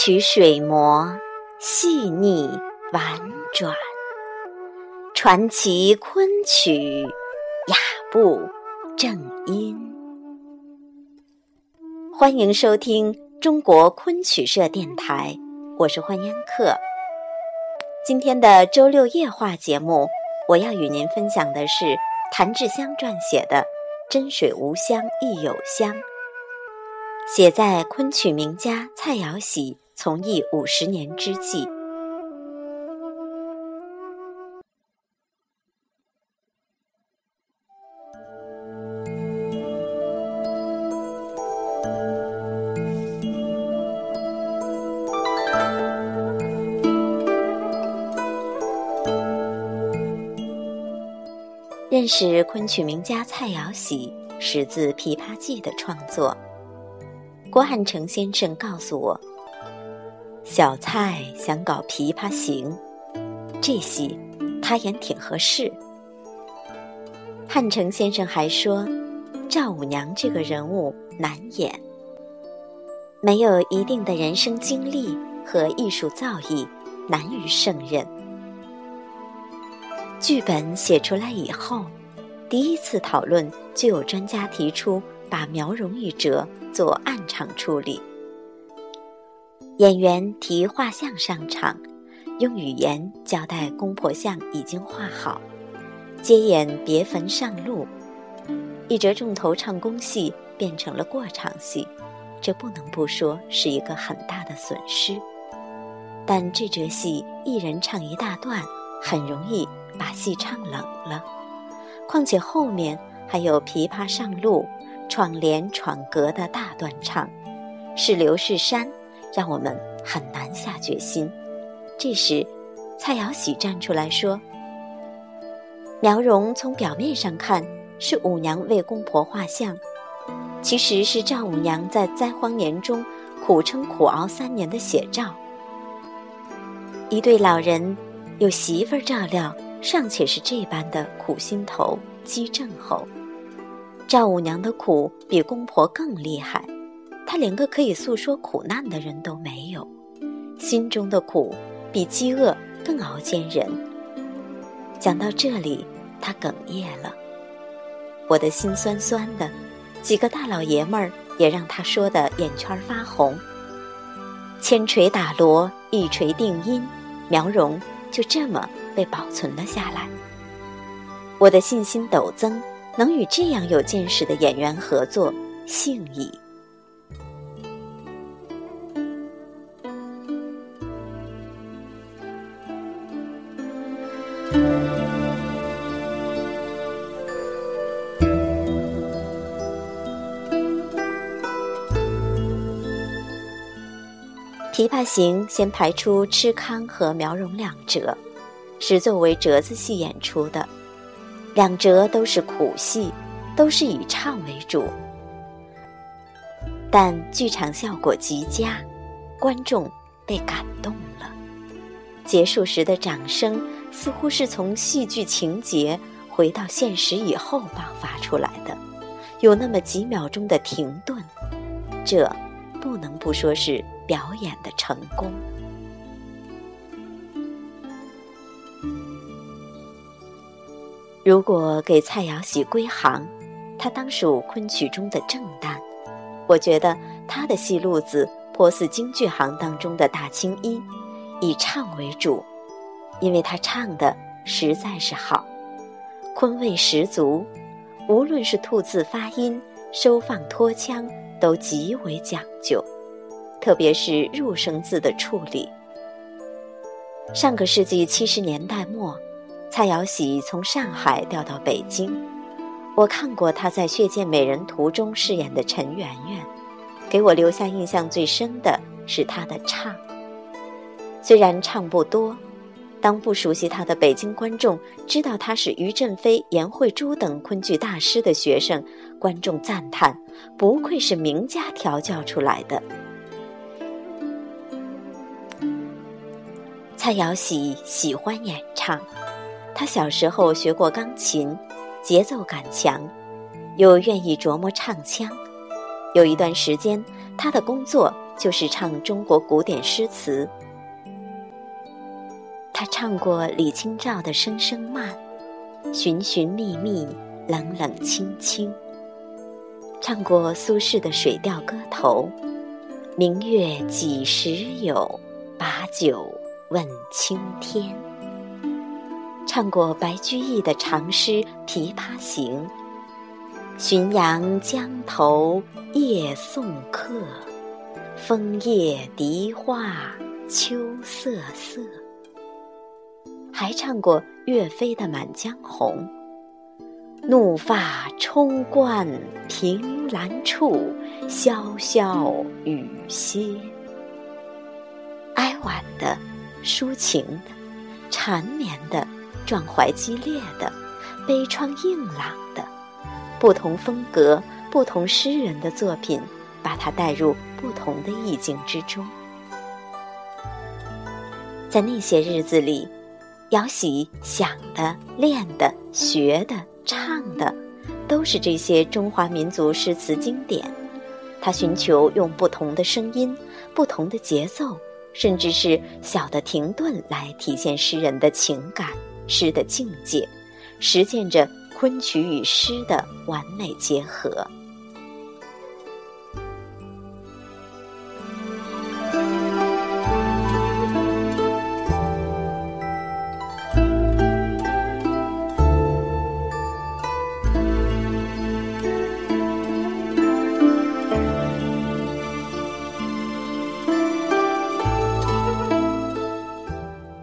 曲水磨，细腻婉转，传奇昆曲雅步正音。欢迎收听中国昆曲社电台，我是欢烟客。今天的周六夜话节目，我要与您分享的是谭志香撰写的《真水无香亦有香》。写在昆曲名家蔡瑶喜从艺五十年之际。认识昆曲名家蔡瑶喜，始自《琵琶记》的创作。郭汉成先生告诉我，小蔡想搞《琵琶行》，这戏他演挺合适。汉成先生还说，赵五娘这个人物难演，没有一定的人生经历和艺术造诣，难于胜任。剧本写出来以后，第一次讨论就有专家提出。把苗荣一折做暗场处理，演员提画像上场，用语言交代公婆像已经画好，接演别坟上路，一折重头唱公戏变成了过场戏，这不能不说是一个很大的损失。但这折戏一人唱一大段，很容易把戏唱冷了，况且后面还有琵琶上路。闯帘闯阁的大段唱，是刘世山，让我们很难下决心。这时，蔡瑶喜站出来说：“苗荣从表面上看是五娘为公婆画像，其实是赵五娘在灾荒年中苦撑苦熬三年的写照。一对老人有媳妇儿照料，尚且是这般的苦心头积症后。”赵五娘的苦比公婆更厉害，他连个可以诉说苦难的人都没有，心中的苦比饥饿更熬煎人。讲到这里，他哽咽了，我的心酸酸的，几个大老爷们儿也让他说的眼圈发红。千锤打锣，一锤定音，苗荣就这么被保存了下来。我的信心陡增。能与这样有见识的演员合作，幸矣。《琵琶行》先排出痴康和苗荣两折，是作为折子戏演出的。两折都是苦戏，都是以唱为主，但剧场效果极佳，观众被感动了。结束时的掌声似乎是从戏剧情节回到现实以后爆发出来的，有那么几秒钟的停顿，这不能不说是表演的成功。如果给蔡瑶喜归行，她当属昆曲中的正旦。我觉得她的戏路子颇似京剧行当中的大青衣，以唱为主，因为她唱的实在是好，昆味十足，无论是吐字发音、收放拖腔都极为讲究，特别是入声字的处理。上个世纪七十年代末。蔡瑶喜从上海调到北京，我看过她在《血溅美人图》中饰演的陈圆圆，给我留下印象最深的是她的唱。虽然唱不多，当不熟悉她的北京观众知道她是于振飞、颜慧珠等昆剧大师的学生，观众赞叹：不愧是名家调教出来的。蔡瑶喜喜欢演唱。他小时候学过钢琴，节奏感强，又愿意琢磨唱腔。有一段时间，他的工作就是唱中国古典诗词。他唱过李清照的《声声慢》，寻寻觅觅，冷冷清清；唱过苏轼的《水调歌头》，明月几时有，把酒问青天；唱过白居易的长诗《琵琶行》，浔阳江头夜送客，枫叶荻花秋瑟瑟。还唱过岳飞的《满江红》：“怒发冲冠凭栏处，潇潇雨歇。”哀婉的、抒情的、缠绵的、壮怀激烈的、悲怆硬朗的，不同风格、不同诗人的作品，把他带入不同的意境之中。在那些日子里。姚喜想的、练的、学的、唱的，都是这些中华民族诗词经典。他寻求用不同的声音、不同的节奏，甚至是小的停顿，来体现诗人的情感、诗的境界，实践着昆曲与诗的完美结合。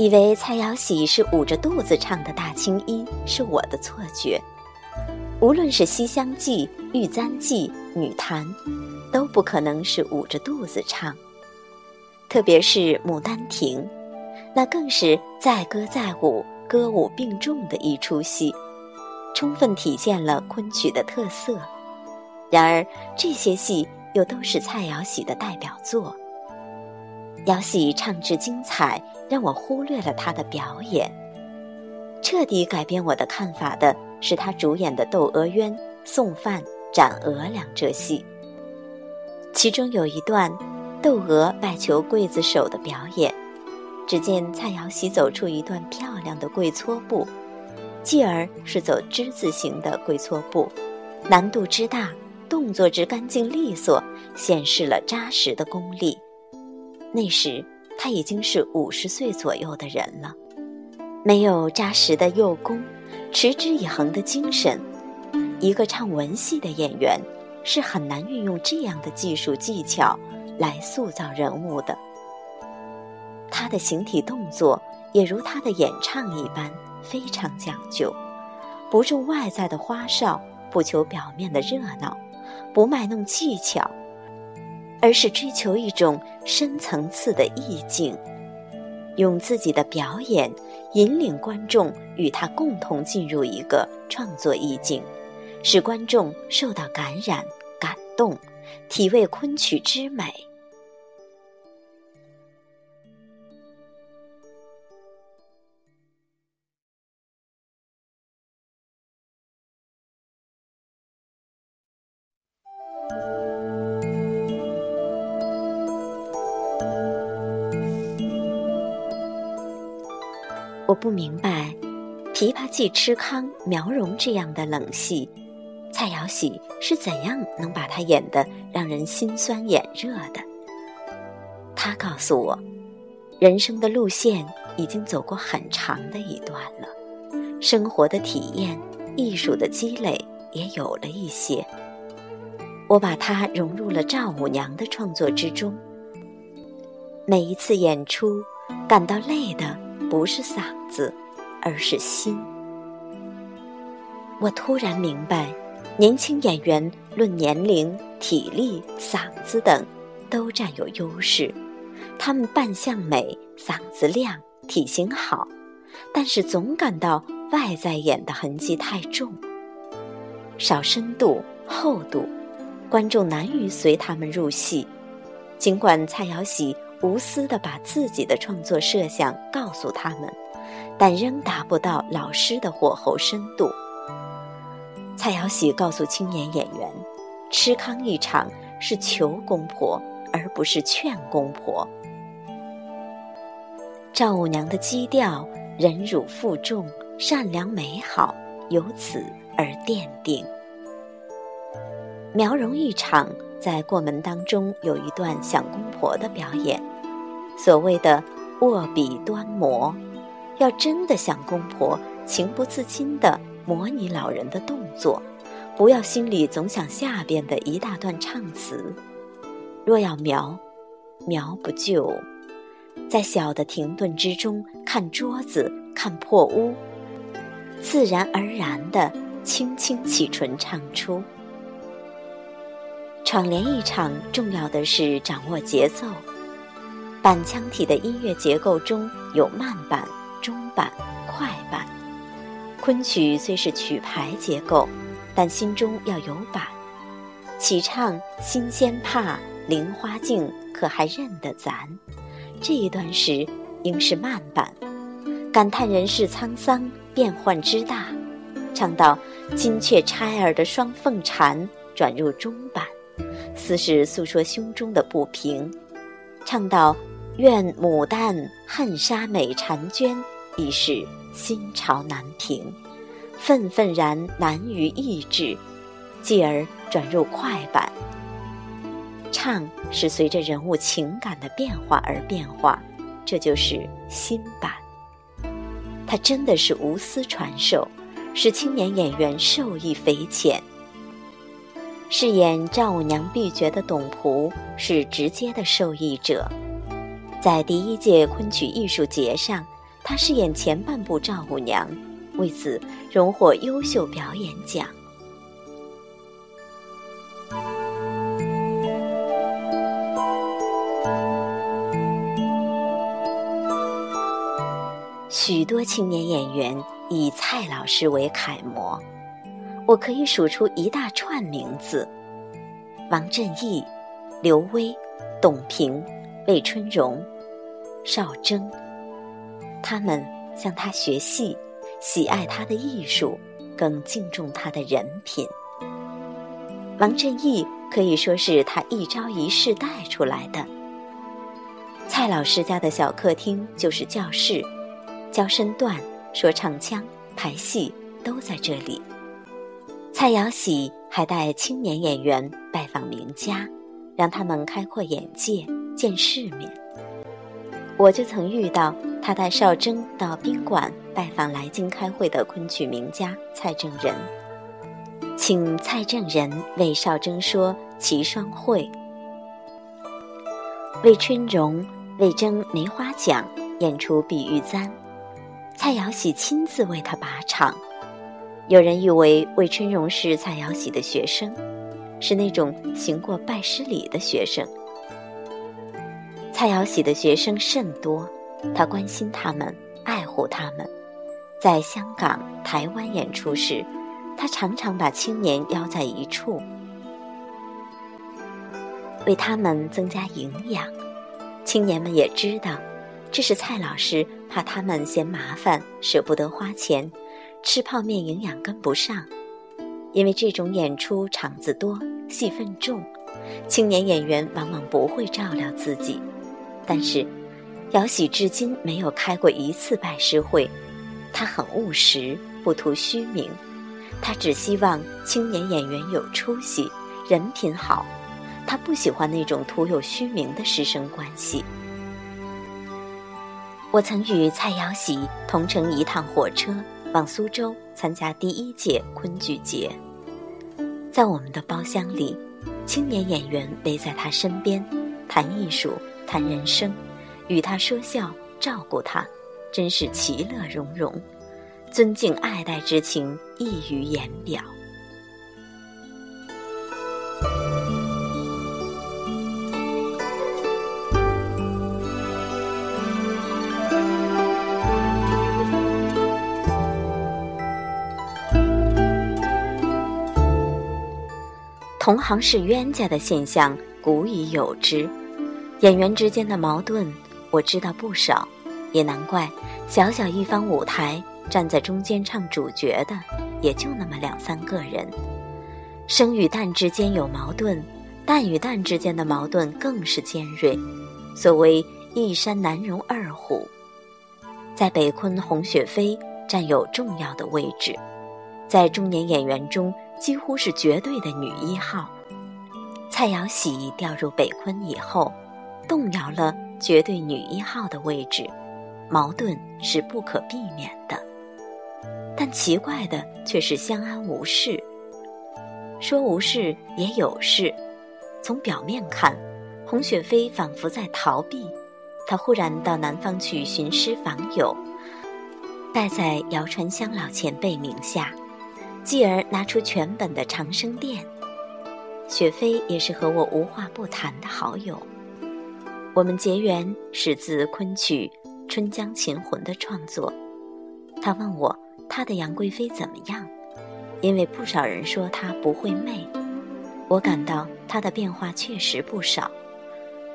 以为蔡瑶喜是捂着肚子唱的《大青衣》，是我的错觉。无论是《西厢记》《玉簪记》《女弹》，都不可能是捂着肚子唱。特别是《牡丹亭》，那更是载歌载舞、歌舞并重的一出戏，充分体现了昆曲的特色。然而，这些戏又都是蔡瑶喜的代表作。姚喜唱至精彩，让我忽略了他的表演。彻底改变我的看法的是他主演的《窦娥冤》《送饭》《斩娥》两折戏。其中有一段，窦娥拜求刽子手的表演，只见蔡瑶喜走出一段漂亮的跪搓步，继而是走之字形的跪搓步，难度之大，动作之干净利索，显示了扎实的功力。那时他已经是五十岁左右的人了，没有扎实的幼功，持之以恒的精神，一个唱文戏的演员是很难运用这样的技术技巧来塑造人物的。他的形体动作也如他的演唱一般非常讲究，不重外在的花哨，不求表面的热闹，不卖弄技巧。而是追求一种深层次的意境，用自己的表演引领观众与他共同进入一个创作意境，使观众受到感染、感动，体味昆曲之美。我不明白，《琵琶记》吃康苗荣这样的冷戏，蔡瑶喜是怎样能把它演得让人心酸眼热的？他告诉我，人生的路线已经走过很长的一段了，生活的体验、艺术的积累也有了一些。我把它融入了赵五娘的创作之中，每一次演出，感到累的。不是嗓子，而是心。我突然明白，年轻演员论年龄、体力、嗓子等，都占有优势。他们扮相美，嗓子亮，体型好，但是总感到外在演的痕迹太重，少深度、厚度，观众难于随他们入戏。尽管蔡瑶喜。无私地把自己的创作设想告诉他们，但仍达不到老师的火候深度。蔡瑶喜告诉青年演员：“吃糠一场是求公婆，而不是劝公婆。赵五娘的基调忍辱负重、善良美好，由此而奠定。苗荣一场在过门当中有一段想公婆的表演，所谓的握笔端磨，要真的想公婆，情不自禁地模拟老人的动作，不要心里总想下边的一大段唱词。若要描，描不就在小的停顿之中看桌子，看破屋，自然而然地轻轻启唇唱出。闯联一场，重要的是掌握节奏。板腔体的音乐结构中有慢板、中板、快板。昆曲虽是曲牌结构，但心中要有板。起唱新鲜怕菱花镜，可还认得咱？这一段时应是慢板，感叹人世沧桑，变幻之大。唱到金雀钗儿的双凤蝉，转入中板。似是诉说胸中的不平，唱到“愿牡丹恨杀美婵娟”，已是心潮难平，愤愤然难于抑制，继而转入快板。唱是随着人物情感的变化而变化，这就是新版。他真的是无私传授，使青年演员受益匪浅。饰演赵五娘婢绝的董仆是直接的受益者，在第一届昆曲艺术节上，他饰演前半部赵五娘，为此荣获优秀表演奖。许多青年演员以蔡老师为楷模。我可以数出一大串名字：王振义、刘威、董平、魏春荣、邵征。他们向他学戏，喜爱他的艺术，更敬重他的人品。王振义可以说是他一招一式带出来的。蔡老师家的小客厅就是教室，教身段、说唱腔、排戏都在这里。蔡瑶喜还带青年演员拜访名家，让他们开阔眼界、见世面。我就曾遇到他带邵征到宾馆拜访来京开会的昆曲名家蔡正仁，请蔡正仁为邵征说《齐双会》。魏春荣为争梅花奖演出《碧玉簪》，蔡瑶喜亲自为他把场。有人以为魏春荣是蔡瑶喜的学生，是那种行过拜师礼的学生。蔡瑶喜的学生甚多，他关心他们，爱护他们。在香港、台湾演出时，他常常把青年邀在一处，为他们增加营养。青年们也知道，这是蔡老师怕他们嫌麻烦，舍不得花钱。吃泡面营养跟不上，因为这种演出场子多、戏份重，青年演员往往不会照料自己。但是，姚喜至今没有开过一次拜师会，他很务实，不图虚名，他只希望青年演员有出息、人品好，他不喜欢那种徒有虚名的师生关系。我曾与蔡瑶喜同乘一趟火车。往苏州参加第一届昆剧节，在我们的包厢里，青年演员围在他身边，谈艺术，谈人生，与他说笑，照顾他，真是其乐融融，尊敬爱戴之情溢于言表。同行是冤家的现象古已有之，演员之间的矛盾我知道不少，也难怪小小一方舞台站在中间唱主角的也就那么两三个人。生与旦之间有矛盾，旦与旦之间的矛盾更是尖锐。所谓一山难容二虎，在北昆，洪雪飞占有重要的位置，在中年演员中几乎是绝对的女一号。蔡瑶喜调入北昆以后，动摇了绝对女一号的位置，矛盾是不可避免的。但奇怪的却是相安无事。说无事也有事，从表面看，洪雪飞仿佛在逃避。他忽然到南方去寻师访友，拜在姚传香老前辈名下，继而拿出全本的《长生殿》。雪飞也是和我无话不谈的好友，我们结缘始自昆曲《春江琴魂》的创作。他问我他的杨贵妃怎么样，因为不少人说她不会媚，我感到她的变化确实不少，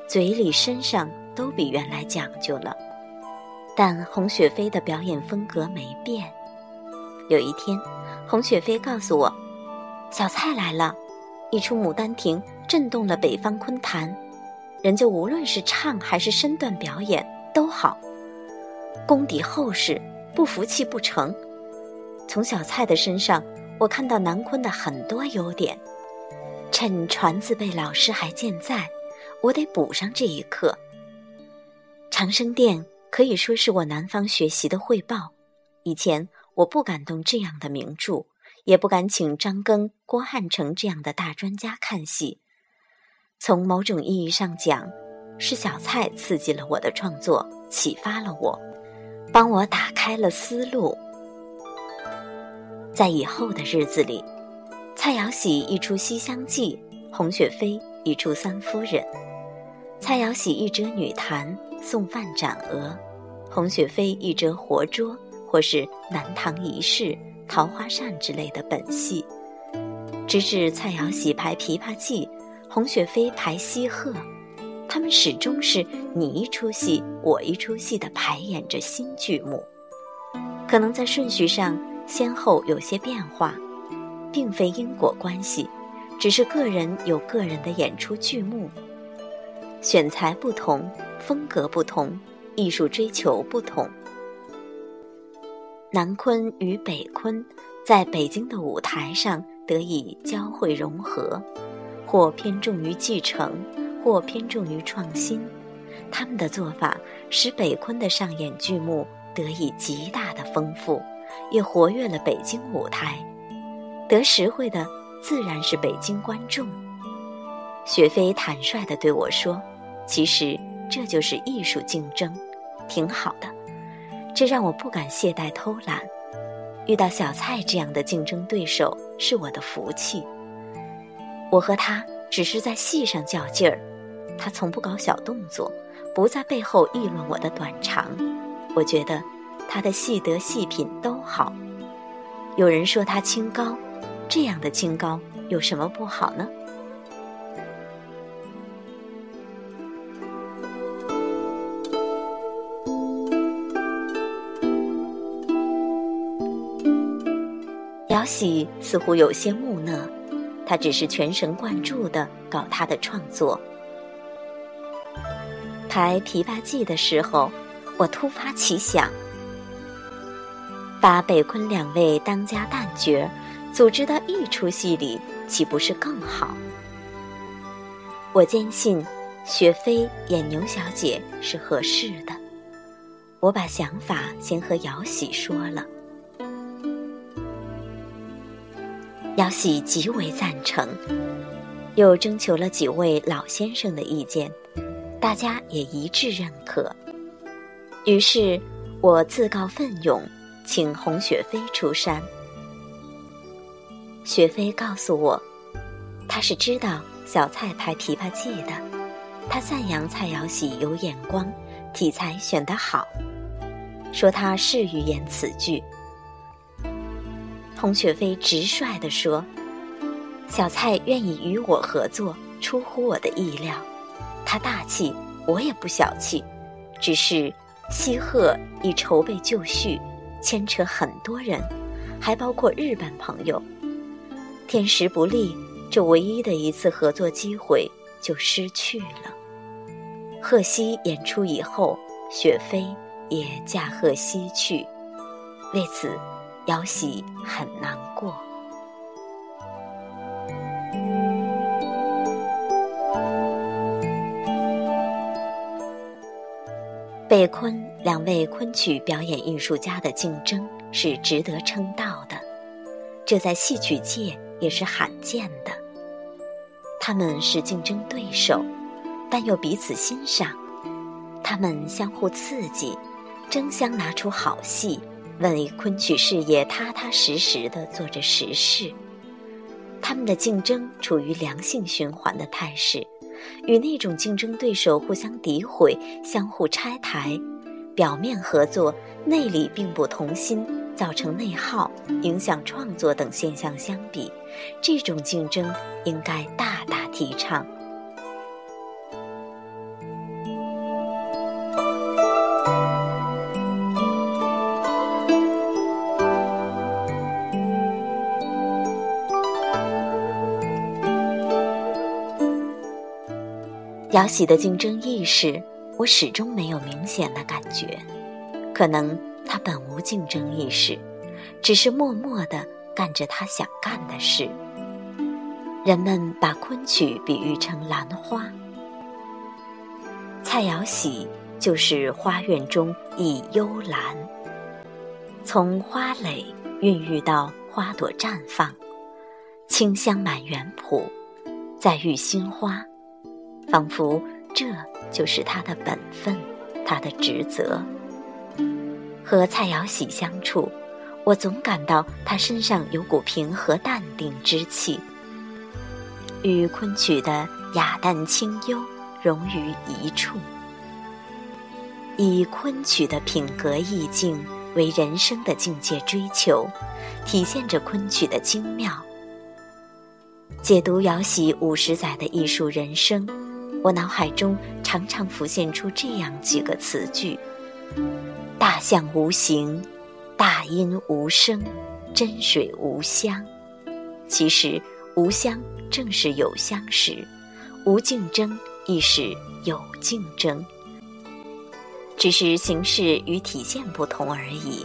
嘴里身上都比原来讲究了。但洪雪飞的表演风格没变。有一天，洪雪飞告诉我，小蔡来了。一出《牡丹亭》震动了北方昆坛，人家无论是唱还是身段表演都好，功底厚实，不服气不成。从小蔡的身上，我看到南昆的很多优点。趁传字辈老师还健在，我得补上这一课。《长生殿》可以说是我南方学习的汇报。以前我不敢动这样的名著。也不敢请张庚、郭汉成这样的大专家看戏。从某种意义上讲，是小蔡刺激了我的创作，启发了我，帮我打开了思路。在以后的日子里，蔡瑶喜一出《西厢记》，洪雪飞一出《三夫人》，蔡瑶喜一折女弹，送饭斩鹅，洪雪飞一折活捉，或是南唐遗事。桃花扇之类的本戏，直至蔡瑶喜排《琵琶记》，洪雪飞排《西鹤》，他们始终是你一出戏我一出戏的排演着新剧目。可能在顺序上先后有些变化，并非因果关系，只是个人有个人的演出剧目，选材不同，风格不同，艺术追求不同。南昆与北昆在北京的舞台上得以交汇融合，或偏重于继承，或偏重于创新。他们的做法使北昆的上演剧目得以极大的丰富，也活跃了北京舞台。得实惠的自然是北京观众。雪飞坦率地对我说：“其实这就是艺术竞争，挺好的。”这让我不敢懈怠偷懒，遇到小蔡这样的竞争对手是我的福气。我和他只是在戏上较劲儿，他从不搞小动作，不在背后议论我的短长。我觉得他的戏德戏品都好。有人说他清高，这样的清高有什么不好呢？姚喜似乎有些木讷，他只是全神贯注地搞他的创作。排《琵琶记》的时候，我突发奇想，把北昆两位当家旦角组织到一出戏里，岂不是更好？我坚信，雪飞演牛小姐是合适的。我把想法先和姚喜说了。姚喜极为赞成，又征求了几位老先生的意见，大家也一致认可。于是，我自告奋勇，请洪雪飞出山。雪飞告诉我，他是知道小蔡拍《琵琶记》的，他赞扬蔡瑶喜有眼光，题材选得好，说他适于演此剧。童雪飞直率地说：“小蔡愿意与我合作，出乎我的意料。他大气，我也不小气。只是西鹤已筹备就绪，牵扯很多人，还包括日本朋友。天时不利，这唯一的一次合作机会就失去了。贺西演出以后，雪飞也驾鹤西去，为此，姚喜很难过。北昆两位昆曲表演艺术家的竞争是值得称道的，这在戏曲界也是罕见的。他们是竞争对手，但又彼此欣赏，他们相互刺激，争相拿出好戏，为昆曲事业踏踏实实地做着实事。他们的竞争处于良性循环的态势。与那种竞争对手互相诋毁、相互拆台、表面合作、内里并不同心，造成内耗、影响创作等现象相比，这种竞争应该大大提倡。姚喜的竞争意识，我始终没有明显的感觉。可能他本无竞争意识，只是默默地干着他想干的事。人们把昆曲比喻成兰花，蔡瑶喜就是花院中一幽兰，从花蕾孕育到花朵绽放，清香满园圃，再遇新花。仿佛这就是他的本分，他的职责。和蔡瑶喜相处，我总感到他身上有股平和淡定之气，与昆曲的雅淡清幽融于一处。以昆曲的品格意境为人生的境界追求，体现着昆曲的精妙。解读姚喜五十载的艺术人生。我脑海中常常浮现出这样几个词句：大象无形，大音无声，真水无香。其实，无香正是有香时，无竞争亦是有竞争，只是形式与体现不同而已。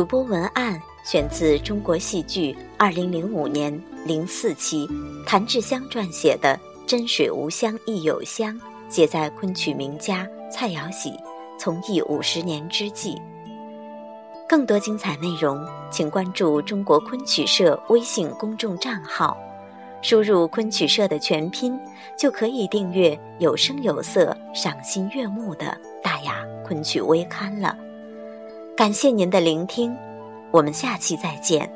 主播文案选自《中国戏剧》二零零五年零四期，谭志香撰写的《真水无香亦有香》，写在昆曲名家蔡瑶喜从艺五十年之际。更多精彩内容，请关注中国昆曲社微信公众账号，输入“昆曲社”的全拼，就可以订阅有声有色、赏心悦目的大雅昆曲微刊了。感谢您的聆听，我们下期再见。